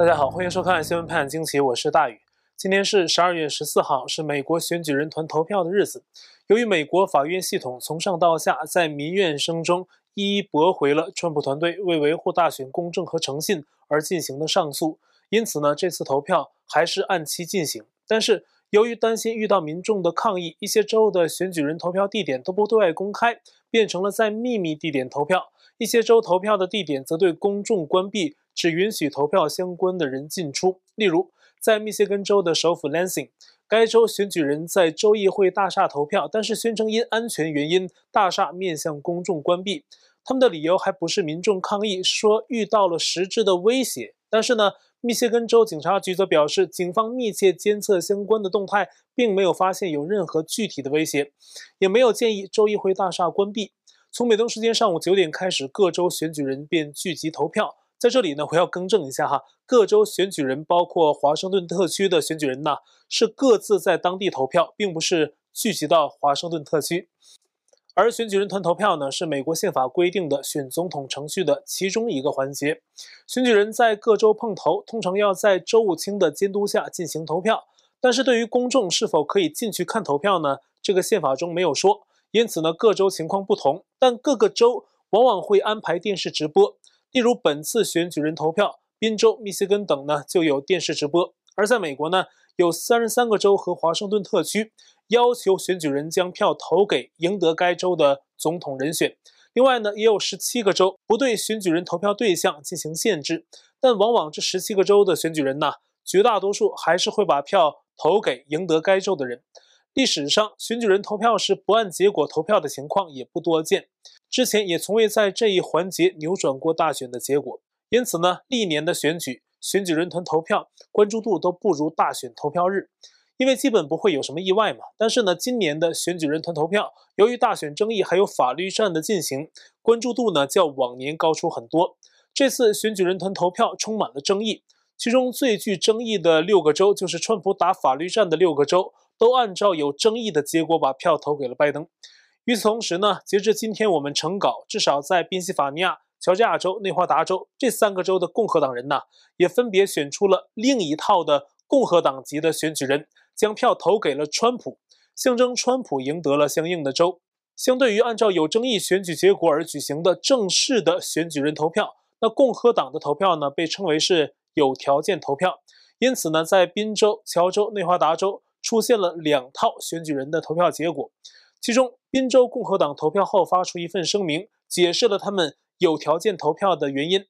大家好，欢迎收看新闻判惊奇，我是大宇。今天是十二月十四号，是美国选举人团投票的日子。由于美国法院系统从上到下在民怨声中一一驳回了川普团队为维护大选公正和诚信而进行的上诉，因此呢，这次投票还是按期进行。但是由于担心遇到民众的抗议，一些州的选举人投票地点都不对外公开，变成了在秘密地点投票。一些州投票的地点则对公众关闭。只允许投票相关的人进出。例如，在密歇根州的首府 Lansing，该州选举人在州议会大厦投票，但是宣称因安全原因，大厦面向公众关闭。他们的理由还不是民众抗议，说遇到了实质的威胁。但是呢，密歇根州警察局则表示，警方密切监测相关的动态，并没有发现有任何具体的威胁，也没有建议州议会大厦关闭。从美东时间上午九点开始，各州选举人便聚集投票。在这里呢，我要更正一下哈，各州选举人，包括华盛顿特区的选举人呢，是各自在当地投票，并不是聚集到华盛顿特区。而选举人团投票呢，是美国宪法规定的选总统程序的其中一个环节。选举人在各州碰头，通常要在州务卿的监督下进行投票。但是对于公众是否可以进去看投票呢？这个宪法中没有说。因此呢，各州情况不同，但各个州往往会安排电视直播。例如，本次选举人投票，宾州、密歇根等呢就有电视直播。而在美国呢，有三十三个州和华盛顿特区要求选举人将票投给赢得该州的总统人选。另外呢，也有十七个州不对选举人投票对象进行限制，但往往这十七个州的选举人呢，绝大多数还是会把票投给赢得该州的人。历史上，选举人投票时不按结果投票的情况也不多见。之前也从未在这一环节扭转过大选的结果，因此呢，历年的选举选举人团投票关注度都不如大选投票日，因为基本不会有什么意外嘛。但是呢，今年的选举人团投票，由于大选争议还有法律战的进行，关注度呢较往年高出很多。这次选举人团投票充满了争议，其中最具争议的六个州，就是川普打法律战的六个州，都按照有争议的结果把票投给了拜登。与此同时呢，截至今天我们成稿，至少在宾夕法尼亚、乔治亚州、内华达州这三个州的共和党人呢，也分别选出了另一套的共和党籍的选举人，将票投给了川普，象征川普赢得了相应的州。相对于按照有争议选举结果而举行的正式的选举人投票，那共和党的投票呢，被称为是有条件投票。因此呢，在宾州、乔州、内华达州出现了两套选举人的投票结果。其中，宾州共和党投票后发出一份声明，解释了他们有条件投票的原因。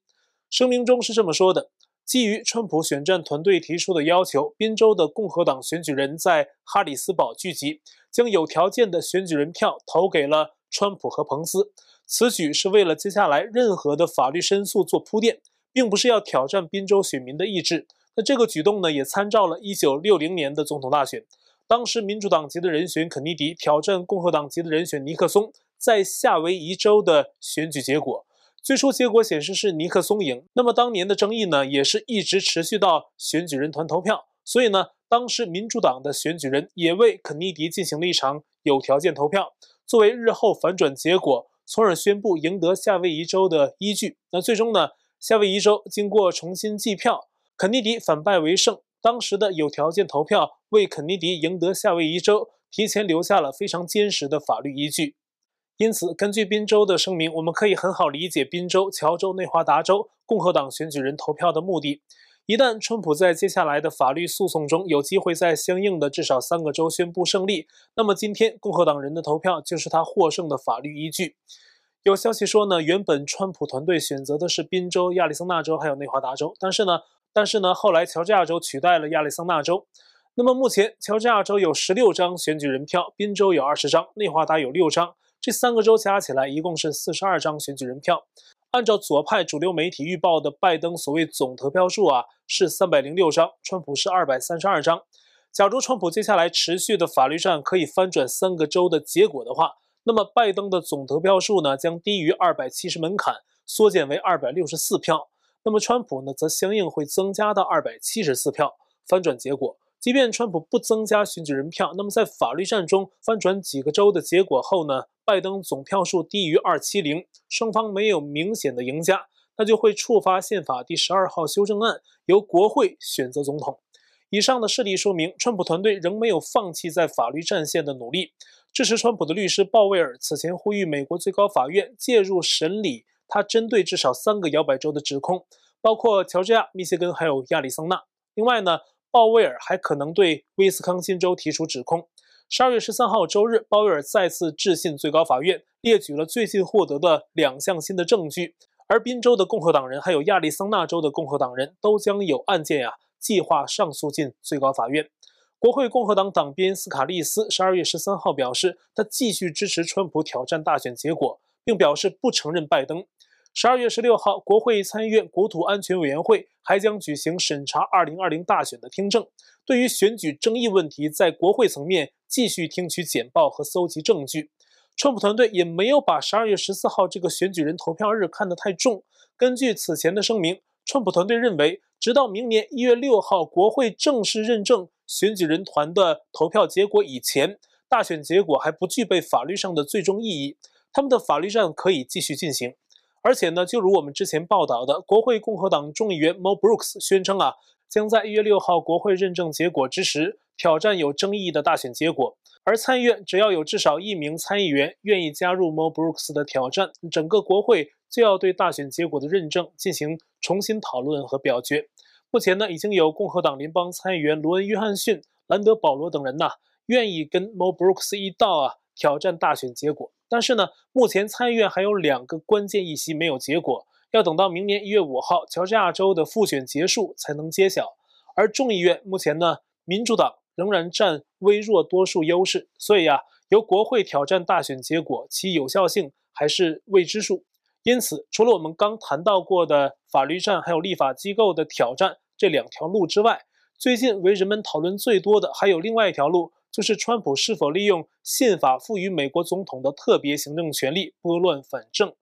声明中是这么说的：基于川普选战团队提出的要求，宾州的共和党选举人在哈里斯堡聚集，将有条件的选举人票投给了川普和彭斯。此举是为了接下来任何的法律申诉做铺垫，并不是要挑战宾州选民的意志。那这个举动呢，也参照了1960年的总统大选。当时民主党籍的人选肯尼迪挑战共和党籍的人选尼克松，在夏威夷州的选举结果，最初结果显示是尼克松赢。那么当年的争议呢，也是一直持续到选举人团投票。所以呢，当时民主党的选举人也为肯尼迪进行了一场有条件投票，作为日后反转结果，从而宣布赢得夏威夷州的依据。那最终呢，夏威夷州经过重新计票，肯尼迪反败为胜。当时的有条件投票为肯尼迪赢得夏威夷州提前留下了非常坚实的法律依据，因此根据宾州的声明，我们可以很好理解宾州、乔州、内华达州共和党选举人投票的目的。一旦川普在接下来的法律诉讼中有机会在相应的至少三个州宣布胜利，那么今天共和党人的投票就是他获胜的法律依据。有消息说呢，原本川普团队选择的是宾州、亚利桑那州还有内华达州，但是呢。但是呢，后来乔治亚州取代了亚利桑那州。那么目前，乔治亚州有十六张选举人票，宾州有二十张，内华达有六张，这三个州加起来一共是四十二张选举人票。按照左派主流媒体预报的拜登所谓总得票数啊，是三百零六张，川普是二百三十二张。假如川普接下来持续的法律战可以翻转三个州的结果的话，那么拜登的总得票数呢，将低于二百七十门槛，缩减为二百六十四票。那么川普呢，则相应会增加到二百七十四票。翻转结果，即便川普不增加选举人票，那么在法律战中翻转几个州的结果后呢，拜登总票数低于二七零，双方没有明显的赢家。那就会触发宪法第十二号修正案，由国会选择总统。以上的事例说明，川普团队仍没有放弃在法律战线的努力。支持川普的律师鲍威尔此前呼吁美国最高法院介入审理他针对至少三个摇摆州的指控，包括乔治亚、密歇根还有亚利桑那。另外呢，鲍威尔还可能对威斯康星州提出指控。十二月十三号周日，鲍威尔再次致信最高法院，列举了最近获得的两项新的证据。而宾州的共和党人还有亚利桑那州的共和党人都将有案件呀、计划上诉进最高法院。国会共和党党鞭斯卡利斯十二月十三号表示，他继续支持川普挑战大选结果，并表示不承认拜登。十二月十六号，国会参议院国土安全委员会还将举行审查二零二零大选的听证，对于选举争议问题，在国会层面继续听取简报和搜集证据。川普团队也没有把十二月十四号这个选举人投票日看得太重。根据此前的声明，川普团队认为，直到明年一月六号国会正式认证选举人团的投票结果以前，大选结果还不具备法律上的最终意义。他们的法律战可以继续进行。而且呢，就如我们之前报道的，国会共和党众议员 Mo Brooks 宣称啊，将在一月六号国会认证结果之时挑战有争议的大选结果。而参议院只要有至少一名参议员愿意加入 Mo Brooks 的挑战，整个国会就要对大选结果的认证进行重新讨论和表决。目前呢，已经有共和党联邦参议员罗恩·约翰逊、兰德·保罗等人呐，愿意跟 Mo Brooks 一道啊挑战大选结果。但是呢，目前参议院还有两个关键议席没有结果，要等到明年一月五号乔治亚州的复选结束才能揭晓。而众议院目前呢，民主党。仍然占微弱多数优势，所以啊，由国会挑战大选结果，其有效性还是未知数。因此，除了我们刚谈到过的法律战，还有立法机构的挑战这两条路之外，最近为人们讨论最多的还有另外一条路，就是川普是否利用宪法赋予美国总统的特别行政权力拨乱反正。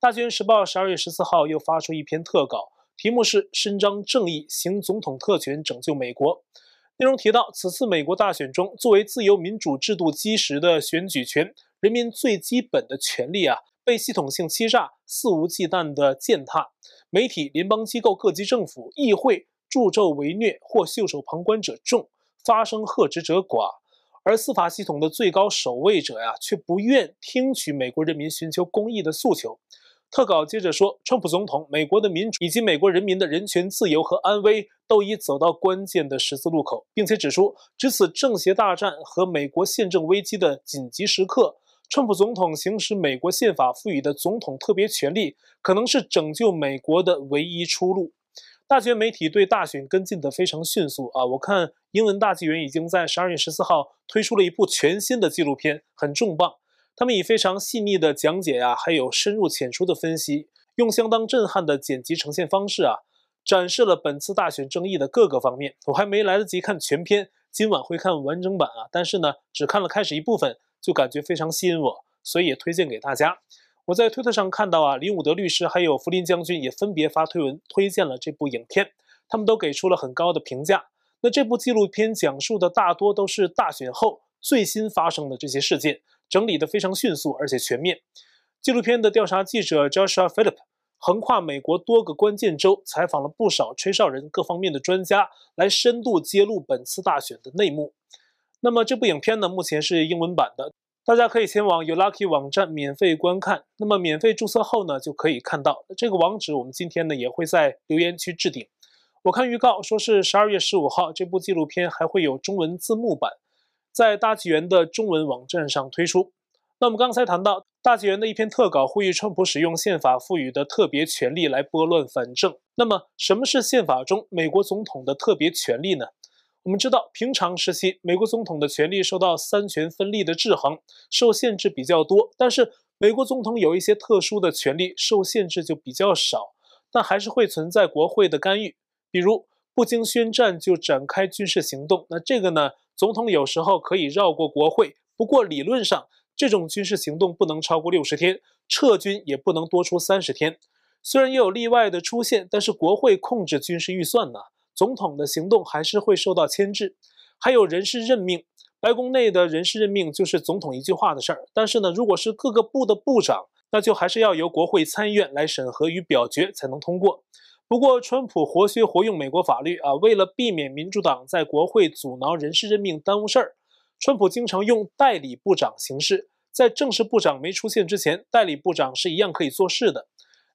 大纪元时报十二月十四号又发出一篇特稿，题目是“伸张正义，行总统特权，拯救美国”。内容提到，此次美国大选中，作为自由民主制度基石的选举权，人民最基本的权利啊，被系统性欺诈、肆无忌惮的践踏。媒体、联邦机构、各级政府、议会助纣为虐或袖手旁观者众，发声呵斥者寡。而司法系统的最高守卫者呀，却不愿听取美国人民寻求公义的诉求。特稿接着说，川普总统、美国的民主以及美国人民的人权、自由和安危都已走到关键的十字路口，并且指出，值此政邪大战和美国宪政危机的紧急时刻，川普总统行使美国宪法赋予的总统特别权力，可能是拯救美国的唯一出路。大学媒体对大选跟进得非常迅速啊！我看英文大纪元已经在十二月十四号推出了一部全新的纪录片，很重磅。他们以非常细腻的讲解啊，还有深入浅出的分析，用相当震撼的剪辑呈现方式啊，展示了本次大选争议的各个方面。我还没来得及看全片，今晚会看完整版啊。但是呢，只看了开始一部分，就感觉非常吸引我，所以也推荐给大家。我在推特上看到啊，林伍德律师还有福林将军也分别发推文推荐了这部影片，他们都给出了很高的评价。那这部纪录片讲述的大多都是大选后最新发生的这些事件。整理得非常迅速，而且全面。纪录片的调查记者 Joshua Philip 横跨美国多个关键州，采访了不少吹哨人各方面的专家，来深度揭露本次大选的内幕。那么这部影片呢，目前是英文版的，大家可以前往 YouLucky 网站免费观看。那么免费注册后呢，就可以看到这个网址。我们今天呢，也会在留言区置顶。我看预告说是十二月十五号，这部纪录片还会有中文字幕版。在大纪元的中文网站上推出。那我们刚才谈到大纪元的一篇特稿，呼吁川普使用宪法赋予的特别权利来拨乱反正。那么，什么是宪法中美国总统的特别权利呢？我们知道，平常时期美国总统的权力受到三权分立的制衡，受限制比较多。但是，美国总统有一些特殊的权力，受限制就比较少，但还是会存在国会的干预，比如不经宣战就展开军事行动。那这个呢？总统有时候可以绕过国会，不过理论上，这种军事行动不能超过六十天，撤军也不能多出三十天。虽然也有例外的出现，但是国会控制军事预算呢，总统的行动还是会受到牵制。还有人事任命，白宫内的人事任命就是总统一句话的事儿。但是呢，如果是各个部的部长，那就还是要由国会参议院来审核与表决才能通过。不过，川普活学活用美国法律啊，为了避免民主党在国会阻挠人事任命耽误事儿，川普经常用代理部长形式，在正式部长没出现之前，代理部长是一样可以做事的。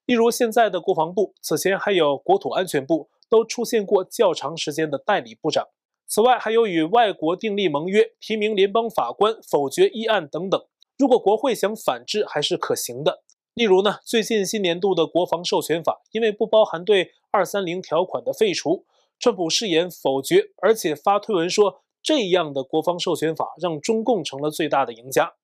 例如，现在的国防部，此前还有国土安全部，都出现过较长时间的代理部长。此外，还有与外国订立盟约、提名联邦法官、否决议案等等。如果国会想反制，还是可行的。例如呢，最近新年度的国防授权法，因为不包含对二三零条款的废除，川普誓言否决，而且发推文说这样的国防授权法让中共成了最大的赢家。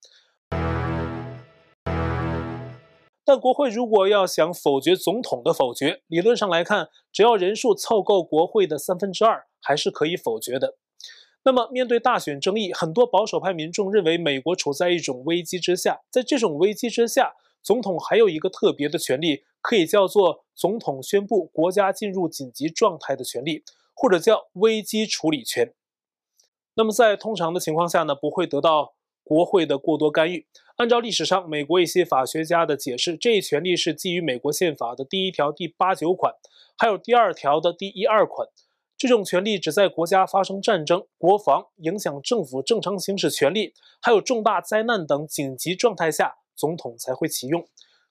但国会如果要想否决总统的否决，理论上来看，只要人数凑够国会的三分之二，还是可以否决的。那么面对大选争议，很多保守派民众认为美国处在一种危机之下，在这种危机之下。总统还有一个特别的权利，可以叫做总统宣布国家进入紧急状态的权利，或者叫危机处理权。那么在通常的情况下呢，不会得到国会的过多干预。按照历史上美国一些法学家的解释，这一权利是基于美国宪法的第一条第八九款，还有第二条的第一二款。这种权利只在国家发生战争、国防影响政府正常行使权利，还有重大灾难等紧急状态下。总统才会启用。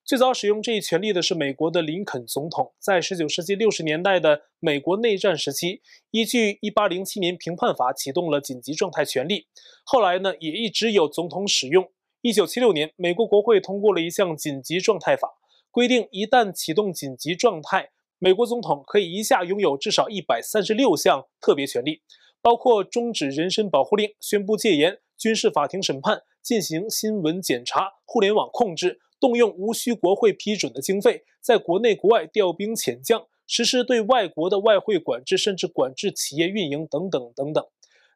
最早使用这一权利的是美国的林肯总统，在19世纪60年代的美国内战时期，依据1807年评判法启动了紧急状态权利。后来呢，也一直有总统使用。1976年，美国国会通过了一项紧急状态法，规定一旦启动紧急状态，美国总统可以一下拥有至少136项特别权利，包括终止人身保护令、宣布戒严、军事法庭审判。进行新闻检查、互联网控制、动用无需国会批准的经费，在国内国外调兵遣将，实施对外国的外汇管制，甚至管制企业运营等等等等。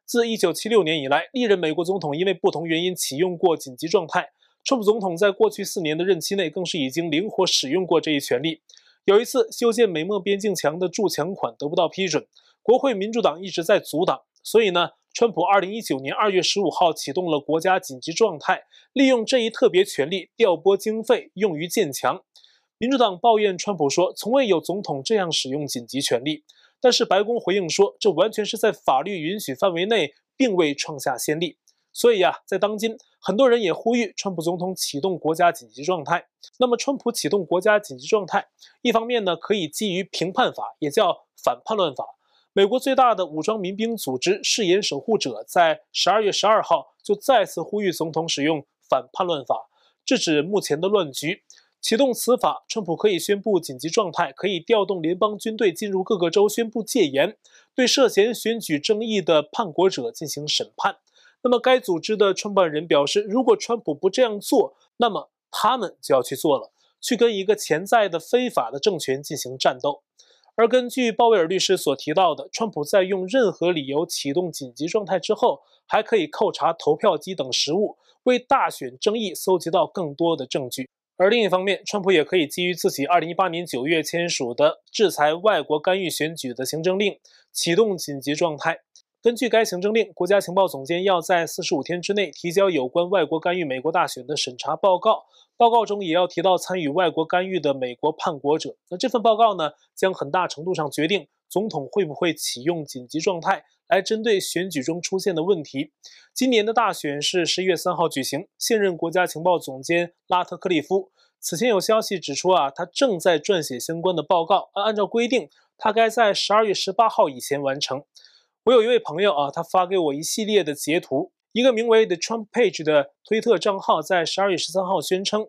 自1976年以来，历任美国总统因为不同原因启用过紧急状态。川普总统在过去四年的任期内，更是已经灵活使用过这一权利。有一次，修建美墨边境墙的筑墙款得不到批准，国会民主党一直在阻挡，所以呢。川普二零一九年二月十五号启动了国家紧急状态，利用这一特别权利调拨经费用于建墙。民主党抱怨川普说，从未有总统这样使用紧急权利。但是白宫回应说，这完全是在法律允许范围内，并未创下先例。所以啊，在当今，很多人也呼吁川普总统启动国家紧急状态。那么，川普启动国家紧急状态，一方面呢，可以基于评判法，也叫反叛乱法。美国最大的武装民兵组织誓言守护者在十二月十二号就再次呼吁总统使用反叛乱法，制止目前的乱局。启动此法，川普可以宣布紧急状态，可以调动联邦军队进入各个州，宣布戒严，对涉嫌选举争议的叛国者进行审判。那么，该组织的创办人表示，如果川普不这样做，那么他们就要去做了，去跟一个潜在的非法的政权进行战斗。而根据鲍威尔律师所提到的，川普在用任何理由启动紧急状态之后，还可以扣查投票机等实物，为大选争议搜集到更多的证据。而另一方面，川普也可以基于自己2018年9月签署的制裁外国干预选举的行政令，启动紧急状态。根据该行政令，国家情报总监要在45天之内提交有关外国干预美国大选的审查报告。报告中也要提到参与外国干预的美国叛国者。那这份报告呢，将很大程度上决定总统会不会启用紧急状态来针对选举中出现的问题。今年的大选是十一月三号举行。现任国家情报总监拉特克利夫此前有消息指出啊，他正在撰写相关的报告。按照规定，他该在十二月十八号以前完成。我有一位朋友啊，他发给我一系列的截图。一个名为 The Trump Page 的推特账号在十二月十三号宣称，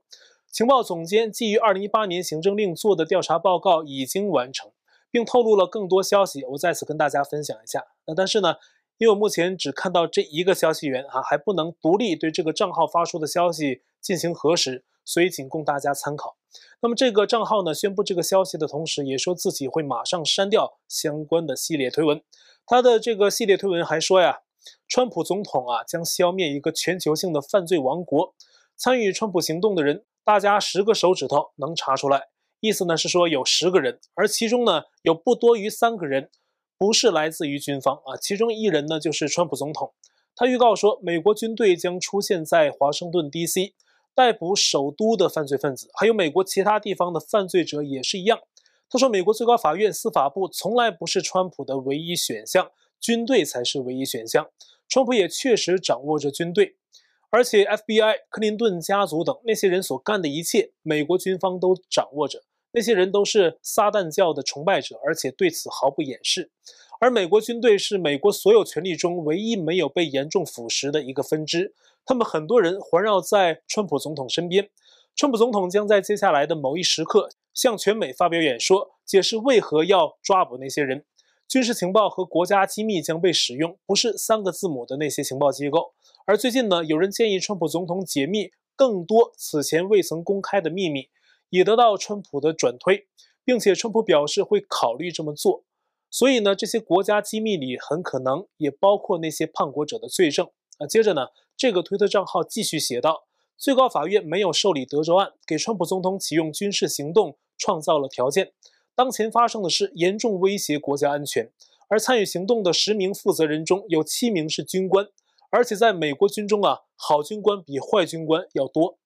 情报总监基于二零一八年行政令做的调查报告已经完成，并透露了更多消息。我在此跟大家分享一下。那但是呢，因为我目前只看到这一个消息源啊，还不能独立对这个账号发出的消息进行核实，所以仅供大家参考。那么这个账号呢，宣布这个消息的同时，也说自己会马上删掉相关的系列推文。他的这个系列推文还说呀。川普总统啊，将消灭一个全球性的犯罪王国。参与川普行动的人，大家十个手指头能查出来。意思呢是说有十个人，而其中呢有不多于三个人不是来自于军方啊。其中一人呢就是川普总统。他预告说，美国军队将出现在华盛顿 DC，逮捕首都的犯罪分子，还有美国其他地方的犯罪者也是一样。他说，美国最高法院、司法部从来不是川普的唯一选项，军队才是唯一选项。川普也确实掌握着军队，而且 FBI、克林顿家族等那些人所干的一切，美国军方都掌握着。那些人都是撒旦教的崇拜者，而且对此毫不掩饰。而美国军队是美国所有权力中唯一没有被严重腐蚀的一个分支。他们很多人环绕在川普总统身边。川普总统将在接下来的某一时刻向全美发表演说，解释为何要抓捕那些人。军事情报和国家机密将被使用，不是三个字母的那些情报机构。而最近呢，有人建议川普总统解密更多此前未曾公开的秘密，也得到川普的转推，并且川普表示会考虑这么做。所以呢，这些国家机密里很可能也包括那些叛国者的罪证。啊，接着呢，这个推特账号继续写道：最高法院没有受理德州案，给川普总统启用军事行动创造了条件。当前发生的是严重威胁国家安全，而参与行动的十名负责人中有七名是军官，而且在美国军中啊，好军官比坏军官要多。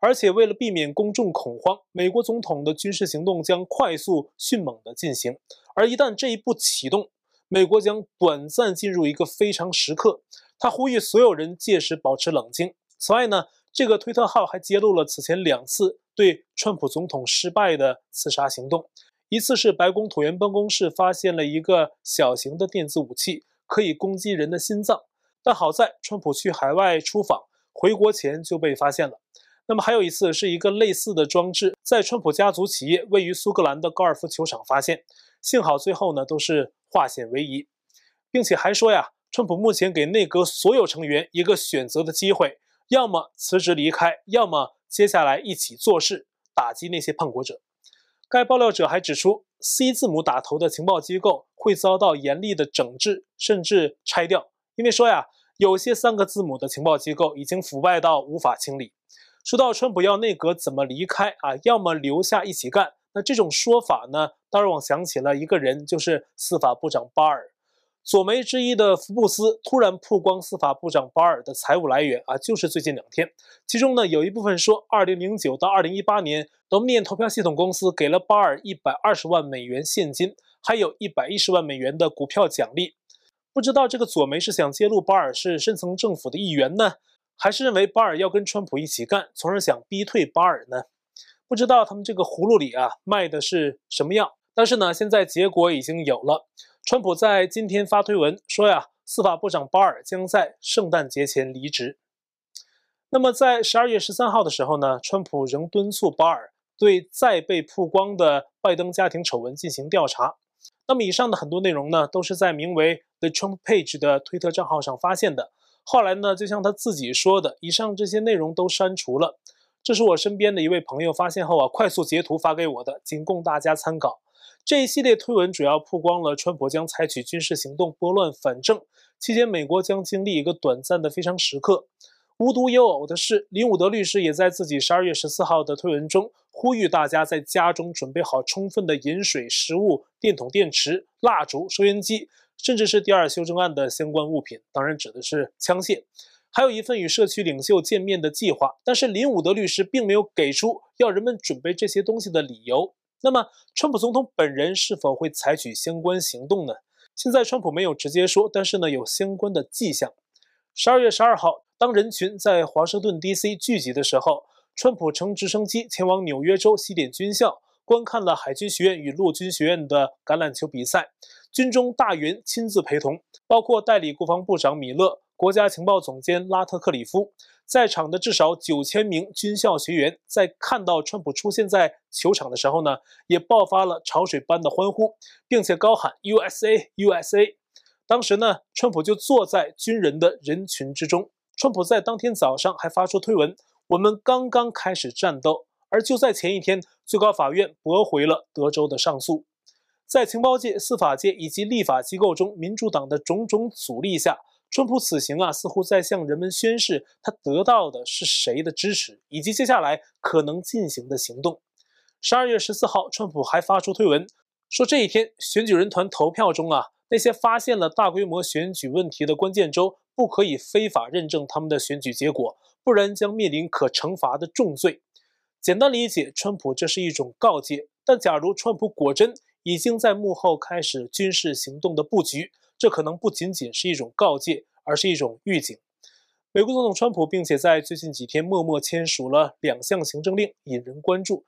而且为了避免公众恐慌，美国总统的军事行动将快速迅猛地进行。而一旦这一步启动，美国将短暂进入一个非常时刻。他呼吁所有人届时保持冷静。此外呢，这个推特号还揭露了此前两次对川普总统失败的刺杀行动。一次是白宫椭圆办公室发现了一个小型的电子武器，可以攻击人的心脏，但好在川普去海外出访，回国前就被发现了。那么还有一次是一个类似的装置在川普家族企业位于苏格兰的高尔夫球场发现，幸好最后呢都是化险为夷，并且还说呀，川普目前给内阁所有成员一个选择的机会，要么辞职离开，要么接下来一起做事，打击那些叛国者。该爆料者还指出，C 字母打头的情报机构会遭到严厉的整治，甚至拆掉。因为说呀，有些三个字母的情报机构已经腐败到无法清理。说到川普要内阁怎么离开啊，要么留下一起干，那这种说法呢，当然我想起了一个人，就是司法部长巴尔。左媒之一的福布斯突然曝光司法部长巴尔的财务来源啊，就是最近两天。其中呢，有一部分说，二零零九到二零一八年 domini 投票系统公司给了巴尔一百二十万美元现金，还有一百一十万美元的股票奖励。不知道这个左媒是想揭露巴尔是深层政府的一员呢，还是认为巴尔要跟川普一起干，从而想逼退巴尔呢？不知道他们这个葫芦里啊卖的是什么药。但是呢，现在结果已经有了。川普在今天发推文说呀，司法部长巴尔将在圣诞节前离职。那么在十二月十三号的时候呢，川普仍敦促巴尔对再被曝光的拜登家庭丑闻进行调查。那么以上的很多内容呢，都是在名为 The Trump Page 的推特账号上发现的。后来呢，就像他自己说的，以上这些内容都删除了。这是我身边的一位朋友发现后啊，快速截图发给我的，仅供大家参考。这一系列推文主要曝光了川普将采取军事行动拨乱反正，期间美国将经历一个短暂的非常时刻。无独有偶的是，林伍德律师也在自己十二月十四号的推文中呼吁大家在家中准备好充分的饮水、食物、电筒、电池、蜡烛、收音机，甚至是第二修正案的相关物品，当然指的是枪械，还有一份与社区领袖见面的计划。但是林伍德律师并没有给出要人们准备这些东西的理由。那么，川普总统本人是否会采取相关行动呢？现在川普没有直接说，但是呢，有相关的迹象。十二月十二号，当人群在华盛顿 DC 聚集的时候，川普乘直升机前往纽约州西点军校，观看了海军学院与陆军学院的橄榄球比赛，军中大员亲自陪同，包括代理国防部长米勒、国家情报总监拉特克里夫。在场的至少九千名军校学员在看到川普出现在球场的时候呢，也爆发了潮水般的欢呼，并且高喊 “USA USA”。当时呢，川普就坐在军人的人群之中。川普在当天早上还发出推文：“我们刚刚开始战斗。”而就在前一天，最高法院驳回了德州的上诉。在情报界、司法界以及立法机构中，民主党的种种阻力下。川普此行啊，似乎在向人们宣示他得到的是谁的支持，以及接下来可能进行的行动。十二月十四号，川普还发出推文说，这一天选举人团投票中啊，那些发现了大规模选举问题的关键州不可以非法认证他们的选举结果，不然将面临可惩罚的重罪。简单理解，川普这是一种告诫。但假如川普果真已经在幕后开始军事行动的布局，这可能不仅仅是一种告诫，而是一种预警。美国总统川普并且在最近几天默默签署了两项行政令，引人关注。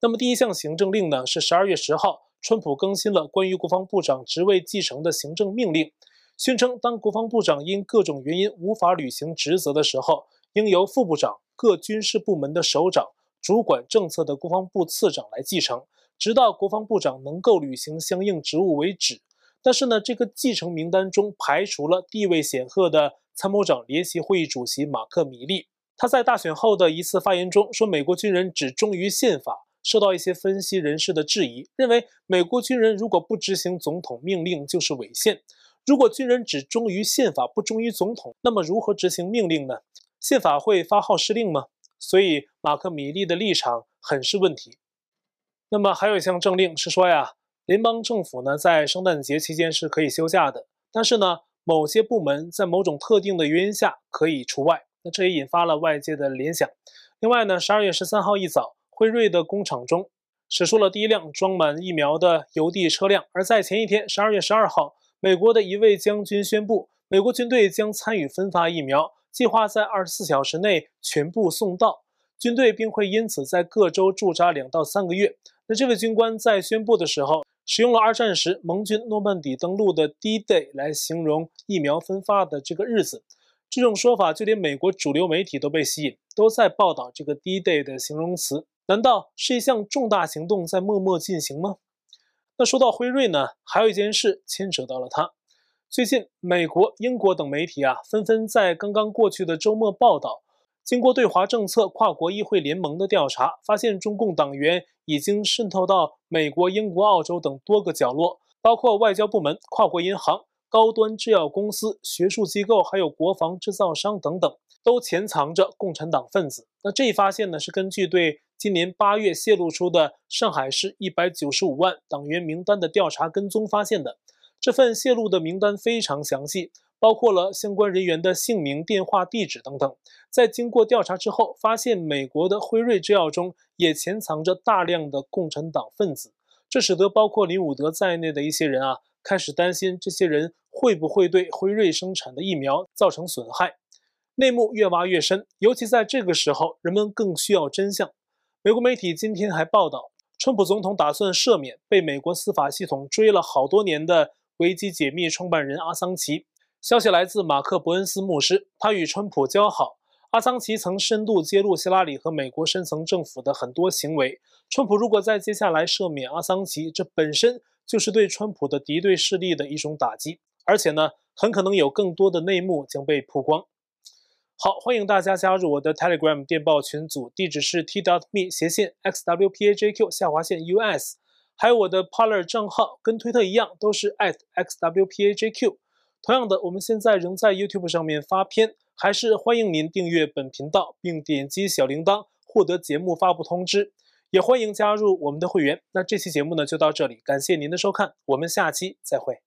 那么第一项行政令呢，是十二月十号，川普更新了关于国防部长职位继承的行政命令，宣称当国防部长因各种原因无法履行职责的时候，应由副部长、各军事部门的首长、主管政策的国防部次长来继承。直到国防部长能够履行相应职务为止。但是呢，这个继承名单中排除了地位显赫的参谋长联席会议主席马克·米利。他在大选后的一次发言中说，美国军人只忠于宪法，受到一些分析人士的质疑，认为美国军人如果不执行总统命令就是违宪。如果军人只忠于宪法，不忠于总统，那么如何执行命令呢？宪法会发号施令吗？所以马克·米利的立场很是问题。那么还有一项政令是说呀，联邦政府呢在圣诞节期间是可以休假的，但是呢某些部门在某种特定的原因下可以除外。那这也引发了外界的联想。另外呢，十二月十三号一早，辉瑞的工厂中驶出了第一辆装满疫苗的邮递车辆。而在前一天，十二月十二号，美国的一位将军宣布，美国军队将参与分发疫苗，计划在二十四小时内全部送到。军队并会因此在各州驻扎两到三个月。那这位军官在宣布的时候，使用了二战时盟军诺曼底登陆的 D-Day 来形容疫苗分发的这个日子。这种说法就连美国主流媒体都被吸引，都在报道这个 D-Day 的形容词。难道是一项重大行动在默默进行吗？那说到辉瑞呢，还有一件事牵扯到了他。最近，美国、英国等媒体啊，纷纷在刚刚过去的周末报道。经过对华政策跨国议会联盟的调查，发现中共党员已经渗透到美国、英国、澳洲等多个角落，包括外交部门、跨国银行、高端制药公司、学术机构，还有国防制造商等等，都潜藏着共产党分子。那这一发现呢，是根据对今年八月泄露出的上海市一百九十五万党员名单的调查跟踪发现的。这份泄露的名单非常详细。包括了相关人员的姓名、电话、地址等等。在经过调查之后，发现美国的辉瑞制药中也潜藏着大量的共产党分子，这使得包括林伍德在内的一些人啊，开始担心这些人会不会对辉瑞生产的疫苗造成损害。内幕越挖越深，尤其在这个时候，人们更需要真相。美国媒体今天还报道，川普总统打算赦免被美国司法系统追了好多年的维基解密创办人阿桑奇。消息来自马克·伯恩斯牧师，他与川普交好。阿桑奇曾深度揭露希拉里和美国深层政府的很多行为。川普如果在接下来赦免阿桑奇，这本身就是对川普的敌对势力的一种打击，而且呢，很可能有更多的内幕将被曝光。好，欢迎大家加入我的 Telegram 电报群组，地址是 t.me 斜线 xwpajq 下划线 us，还有我的 Parler 账号，跟推特一样，都是 @xwpajq。同样的，我们现在仍在 YouTube 上面发片，还是欢迎您订阅本频道，并点击小铃铛获得节目发布通知，也欢迎加入我们的会员。那这期节目呢就到这里，感谢您的收看，我们下期再会。